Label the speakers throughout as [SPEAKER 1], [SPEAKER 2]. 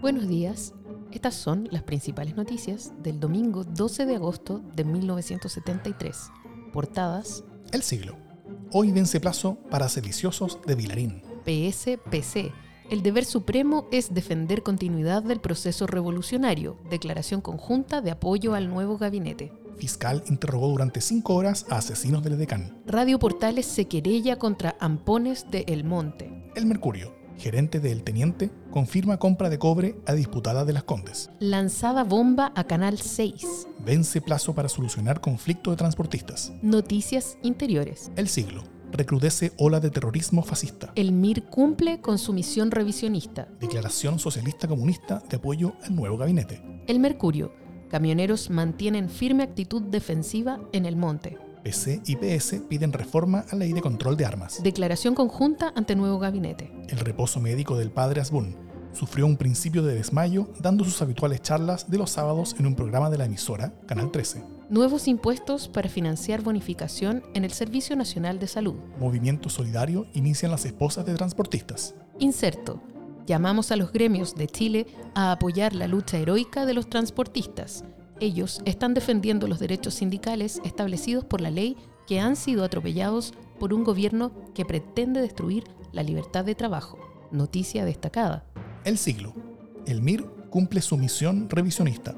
[SPEAKER 1] Buenos días. Estas son las principales noticias del domingo 12 de agosto de 1973. Portadas.
[SPEAKER 2] El siglo. Hoy vence plazo para sediciosos de Vilarín.
[SPEAKER 1] PSPC. El deber supremo es defender continuidad del proceso revolucionario. Declaración conjunta de apoyo al nuevo gabinete.
[SPEAKER 2] Fiscal interrogó durante cinco horas a asesinos del Edecán.
[SPEAKER 1] Radio Portales se querella contra Ampones de El Monte.
[SPEAKER 2] El Mercurio gerente del Teniente, confirma compra de cobre a disputada de las Condes.
[SPEAKER 1] Lanzada bomba a Canal 6.
[SPEAKER 2] Vence plazo para solucionar conflicto de transportistas.
[SPEAKER 1] Noticias interiores.
[SPEAKER 2] El siglo. Recrudece ola de terrorismo fascista.
[SPEAKER 1] El MIR cumple con su misión revisionista.
[SPEAKER 2] Declaración socialista comunista de apoyo al nuevo gabinete.
[SPEAKER 1] El Mercurio. Camioneros mantienen firme actitud defensiva en el monte.
[SPEAKER 2] PC y PS piden reforma a la ley de control de armas.
[SPEAKER 1] Declaración conjunta ante nuevo gabinete.
[SPEAKER 2] El reposo médico del padre Asbun sufrió un principio de desmayo dando sus habituales charlas de los sábados en un programa de la emisora, Canal 13.
[SPEAKER 1] Nuevos impuestos para financiar bonificación en el Servicio Nacional de Salud.
[SPEAKER 2] Movimiento Solidario inician las esposas de transportistas.
[SPEAKER 1] Inserto. Llamamos a los gremios de Chile a apoyar la lucha heroica de los transportistas ellos están defendiendo los derechos sindicales establecidos por la ley que han sido atropellados por un gobierno que pretende destruir la libertad de trabajo. Noticia destacada.
[SPEAKER 2] El siglo. El MIR cumple su misión revisionista.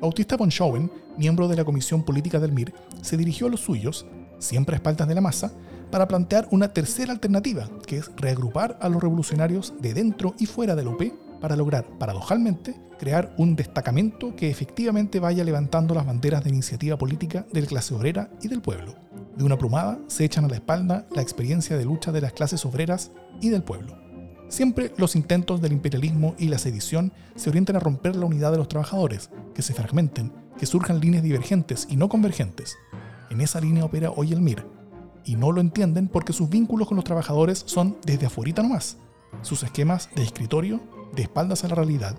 [SPEAKER 2] Bautista von Schoen, miembro de la Comisión Política del MIR, se dirigió a los suyos, siempre a espaldas de la masa, para plantear una tercera alternativa, que es reagrupar a los revolucionarios de dentro y fuera del OP para lograr, paradojalmente, crear un destacamento que efectivamente vaya levantando las banderas de iniciativa política de la clase obrera y del pueblo. De una plumada se echan a la espalda la experiencia de lucha de las clases obreras y del pueblo. Siempre los intentos del imperialismo y la sedición se orientan a romper la unidad de los trabajadores, que se fragmenten, que surjan líneas divergentes y no convergentes. En esa línea opera hoy el MIR, y no lo entienden porque sus vínculos con los trabajadores son desde afuera nomás. Sus esquemas de escritorio de espaldas a la realidad,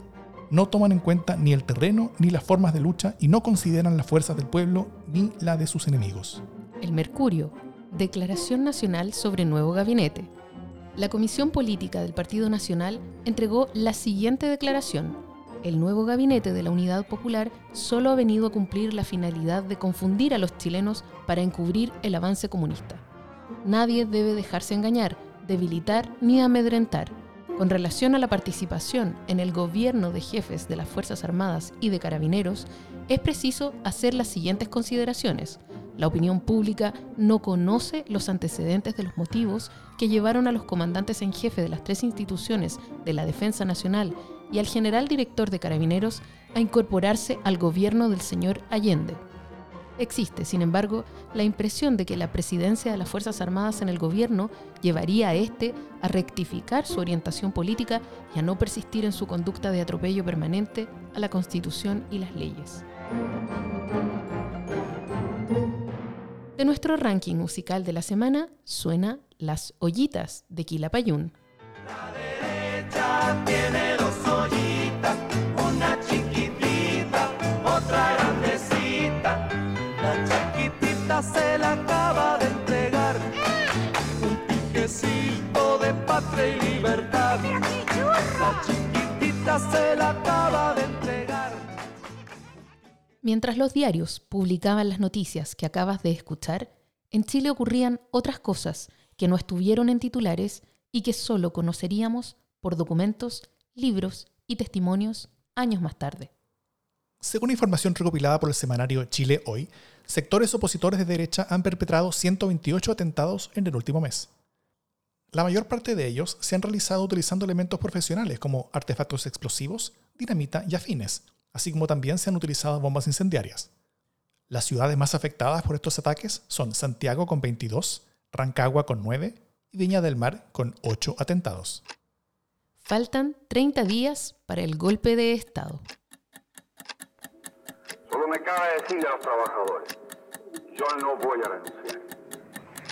[SPEAKER 2] no toman en cuenta ni el terreno ni las formas de lucha y no consideran las fuerzas del pueblo ni la de sus enemigos.
[SPEAKER 1] El Mercurio, Declaración Nacional sobre Nuevo Gabinete. La Comisión Política del Partido Nacional entregó la siguiente declaración. El nuevo gabinete de la Unidad Popular solo ha venido a cumplir la finalidad de confundir a los chilenos para encubrir el avance comunista. Nadie debe dejarse engañar, debilitar ni amedrentar con relación a la participación en el gobierno de jefes de las Fuerzas Armadas y de Carabineros, es preciso hacer las siguientes consideraciones. La opinión pública no conoce los antecedentes de los motivos que llevaron a los comandantes en jefe de las tres instituciones de la Defensa Nacional y al general director de Carabineros a incorporarse al gobierno del señor Allende. Existe, sin embargo, la impresión de que la presidencia de las Fuerzas Armadas en el gobierno llevaría a este a rectificar su orientación política y a no persistir en su conducta de atropello permanente a la Constitución y las leyes. De nuestro ranking musical de la semana suena Las Ollitas de Quilapayún. La chiquitita se la acaba de entregar. Mientras los diarios publicaban las noticias que acabas de escuchar, en Chile ocurrían otras cosas que no estuvieron en titulares y que solo conoceríamos por documentos, libros y testimonios años más tarde.
[SPEAKER 2] Según información recopilada por el semanario Chile Hoy, sectores opositores de derecha han perpetrado 128 atentados en el último mes. La mayor parte de ellos se han realizado utilizando elementos profesionales como artefactos explosivos, dinamita y afines, así como también se han utilizado bombas incendiarias. Las ciudades más afectadas por estos ataques son Santiago con 22, Rancagua con 9 y Viña del Mar con 8 atentados.
[SPEAKER 1] Faltan 30 días para el golpe de Estado.
[SPEAKER 3] Solo me cabe decirle a los trabajadores, yo no voy a renunciar.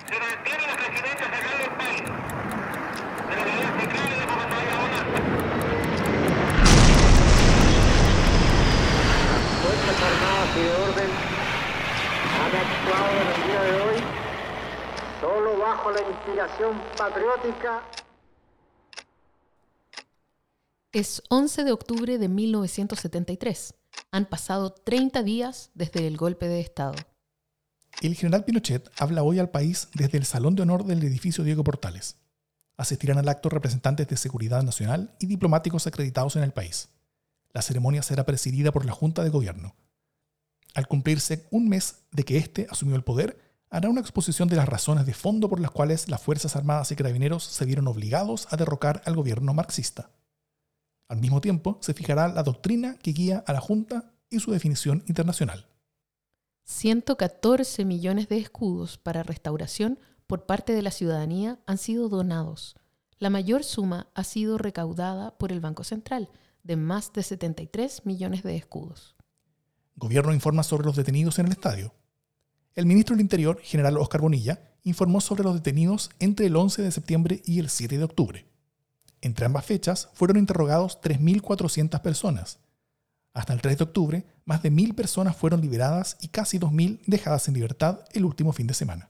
[SPEAKER 4] Se mantiene la presidencia general del país, de la unidad central y de Comandante Bonanza.
[SPEAKER 5] Fuerzas Armadas y de Orden han actuado en el día de hoy solo bajo la inspiración patriótica
[SPEAKER 1] Es 11 de octubre de 1973. Han pasado 30 días desde el golpe de Estado.
[SPEAKER 2] El general Pinochet habla hoy al país desde el Salón de Honor del edificio Diego Portales. Asistirán al acto representantes de Seguridad Nacional y diplomáticos acreditados en el país. La ceremonia será presidida por la Junta de Gobierno. Al cumplirse un mes de que éste asumió el poder, hará una exposición de las razones de fondo por las cuales las Fuerzas Armadas y Carabineros se vieron obligados a derrocar al gobierno marxista. Al mismo tiempo, se fijará la doctrina que guía a la Junta y su definición internacional.
[SPEAKER 1] 114 millones de escudos para restauración por parte de la ciudadanía han sido donados. La mayor suma ha sido recaudada por el Banco Central, de más de 73 millones de escudos.
[SPEAKER 2] Gobierno informa sobre los detenidos en el estadio. El ministro del Interior, general Oscar Bonilla, informó sobre los detenidos entre el 11 de septiembre y el 7 de octubre. Entre ambas fechas fueron interrogados 3.400 personas. Hasta el 3 de octubre, más de 1.000 personas fueron liberadas y casi 2.000 dejadas en libertad el último fin de semana.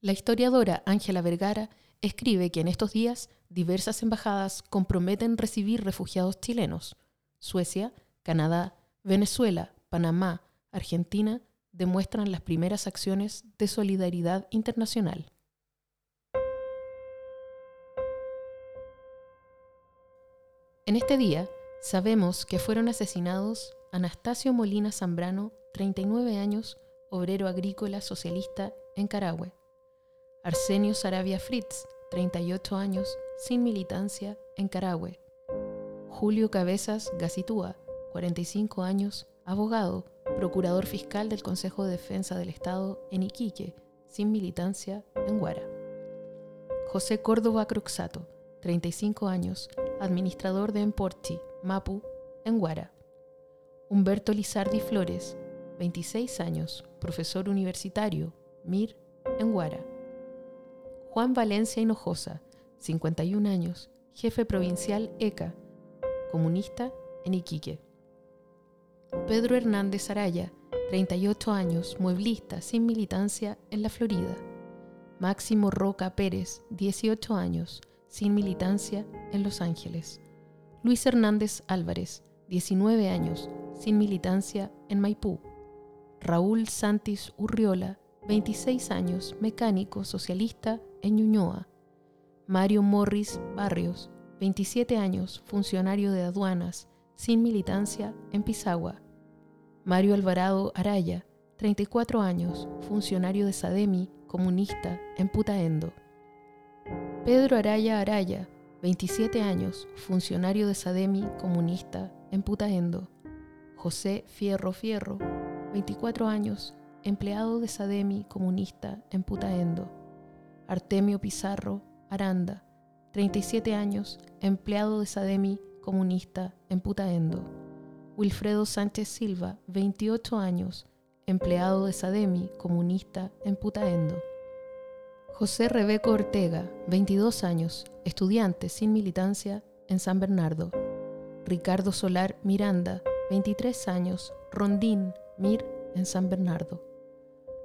[SPEAKER 1] La historiadora Ángela Vergara escribe que en estos días diversas embajadas comprometen recibir refugiados chilenos. Suecia, Canadá, Venezuela, Panamá, Argentina demuestran las primeras acciones de solidaridad internacional. En este día sabemos que fueron asesinados Anastasio Molina Zambrano, 39 años, obrero agrícola socialista en Carahue. Arsenio Sarabia Fritz, 38 años, sin militancia en Carahue. Julio Cabezas Gacitúa, 45 años, abogado, procurador fiscal del Consejo de Defensa del Estado en Iquique, sin militancia en Guara. José Córdoba Cruxato, 35 años, administrador de Emporti, Mapu, en Guara. Humberto Lizardi Flores, 26 años, profesor universitario, MIR, en Guara. Juan Valencia Hinojosa, 51 años, jefe provincial ECA, comunista en Iquique. Pedro Hernández Araya, 38 años, mueblista sin militancia en la Florida. Máximo Roca Pérez, 18 años, sin militancia en Los Ángeles. Luis Hernández Álvarez, 19 años, sin militancia en Maipú. Raúl Santis Urriola, 26 años, mecánico socialista en Ñuñoa. Mario Morris Barrios, 27 años, funcionario de aduanas, sin militancia en Pisagua. Mario Alvarado Araya, 34 años, funcionario de Sademi, comunista en Putaendo. Pedro Araya Araya, 27 años, funcionario de Sademi, comunista, en Putaendo. José Fierro Fierro, 24 años, empleado de Sademi, comunista, en Putaendo. Artemio Pizarro Aranda, 37 años, empleado de Sademi, comunista, en Putaendo. Wilfredo Sánchez Silva, 28 años, empleado de Sademi, comunista, en Putaendo. José Rebeco Ortega, 22 años, estudiante sin militancia en San Bernardo. Ricardo Solar Miranda, 23 años, rondín, MIR en San Bernardo.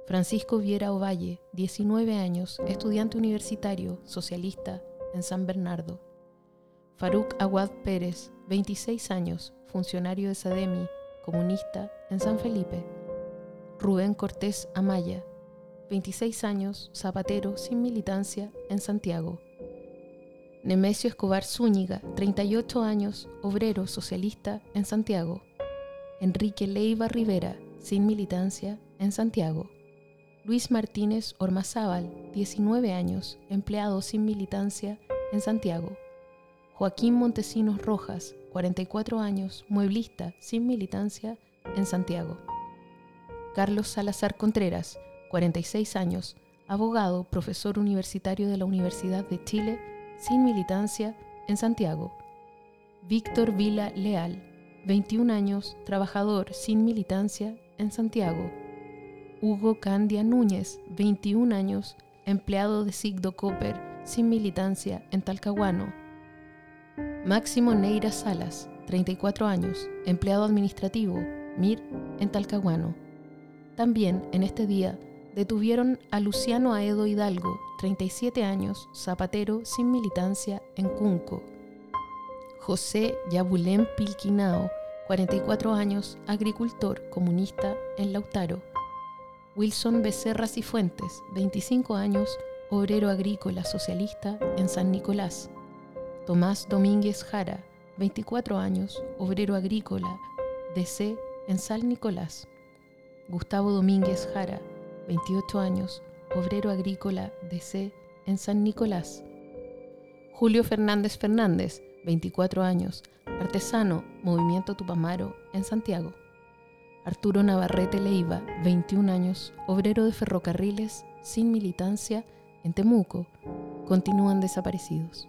[SPEAKER 1] Francisco Viera Ovalle, 19 años, estudiante universitario, socialista en San Bernardo. Faruk Aguad Pérez, 26 años, funcionario de Sademi, comunista en San Felipe. Rubén Cortés Amaya, 26 años, zapatero sin militancia en Santiago. Nemesio Escobar Zúñiga, 38 años, obrero socialista en Santiago. Enrique Leiva Rivera, sin militancia en Santiago. Luis Martínez Ormazábal, 19 años, empleado sin militancia en Santiago. Joaquín Montesinos Rojas, 44 años, mueblista sin militancia en Santiago. Carlos Salazar Contreras, 46 años, abogado, profesor universitario de la Universidad de Chile, sin militancia, en Santiago. Víctor Vila Leal, 21 años, trabajador sin militancia en Santiago. Hugo Candia Núñez, 21 años, empleado de Sigdo Copper sin militancia en Talcahuano. Máximo Neira Salas, 34 años, empleado administrativo, MIR, en Talcahuano. También en este día detuvieron a Luciano Aedo Hidalgo, 37 años, zapatero sin militancia en Cunco. José Yabulén Pilquinao, 44 años, agricultor comunista en Lautaro. Wilson Becerra Cifuentes, 25 años, obrero agrícola socialista en San Nicolás. Tomás Domínguez Jara, 24 años, obrero agrícola, DC en San Nicolás. Gustavo Domínguez Jara, 28 años, obrero agrícola, DC en San Nicolás. Julio Fernández Fernández, 24 años, artesano, Movimiento Tupamaro en Santiago. Arturo Navarrete Leiva, 21 años, obrero de ferrocarriles, sin militancia, en Temuco, continúan desaparecidos.